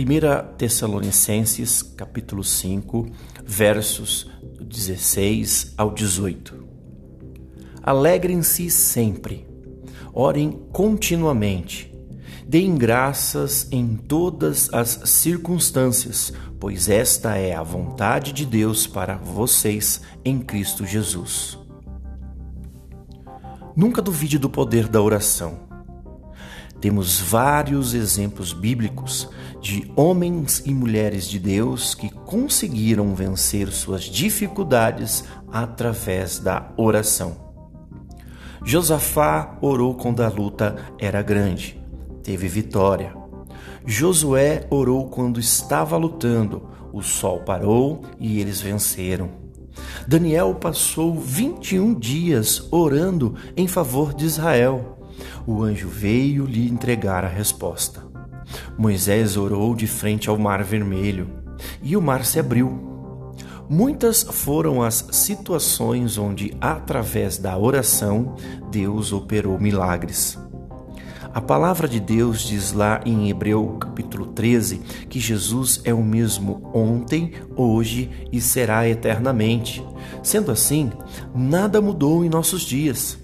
1 Tessalonicenses, capítulo 5, versos 16 ao 18. Alegrem-se sempre, orem continuamente, deem graças em todas as circunstâncias, pois esta é a vontade de Deus para vocês em Cristo Jesus. Nunca duvide do poder da oração. Temos vários exemplos bíblicos de homens e mulheres de Deus que conseguiram vencer suas dificuldades através da oração. Josafá orou quando a luta era grande, teve vitória. Josué orou quando estava lutando, o sol parou e eles venceram. Daniel passou 21 dias orando em favor de Israel o anjo veio lhe entregar a resposta. Moisés orou de frente ao Mar Vermelho e o mar se abriu. Muitas foram as situações onde, através da oração, Deus operou milagres. A palavra de Deus diz lá em Hebreu capítulo 13 que Jesus é o mesmo ontem, hoje e será eternamente. Sendo assim, nada mudou em nossos dias.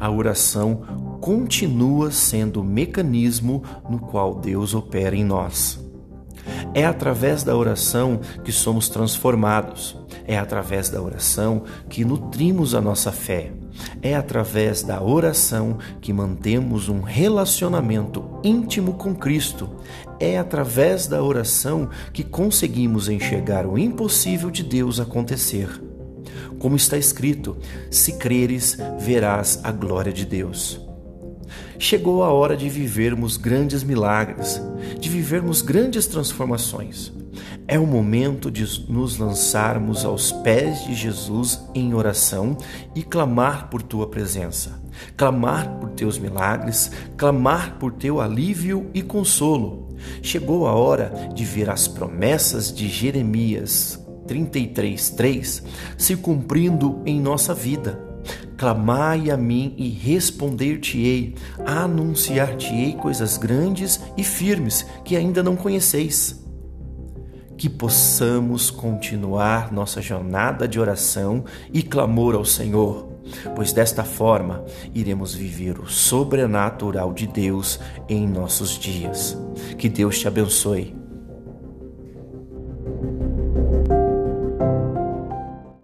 A oração continua sendo o mecanismo no qual Deus opera em nós. É através da oração que somos transformados. É através da oração que nutrimos a nossa fé. É através da oração que mantemos um relacionamento íntimo com Cristo. É através da oração que conseguimos enxergar o impossível de Deus acontecer. Como está escrito: se creres, verás a glória de Deus. Chegou a hora de vivermos grandes milagres, de vivermos grandes transformações. É o momento de nos lançarmos aos pés de Jesus em oração e clamar por tua presença, clamar por teus milagres, clamar por teu alívio e consolo. Chegou a hora de ver as promessas de Jeremias 33:3 se cumprindo em nossa vida. Clamai a mim e responder-te-ei, anunciar-te-ei coisas grandes e firmes que ainda não conheceis. Que possamos continuar nossa jornada de oração e clamor ao Senhor, pois desta forma iremos viver o sobrenatural de Deus em nossos dias. Que Deus te abençoe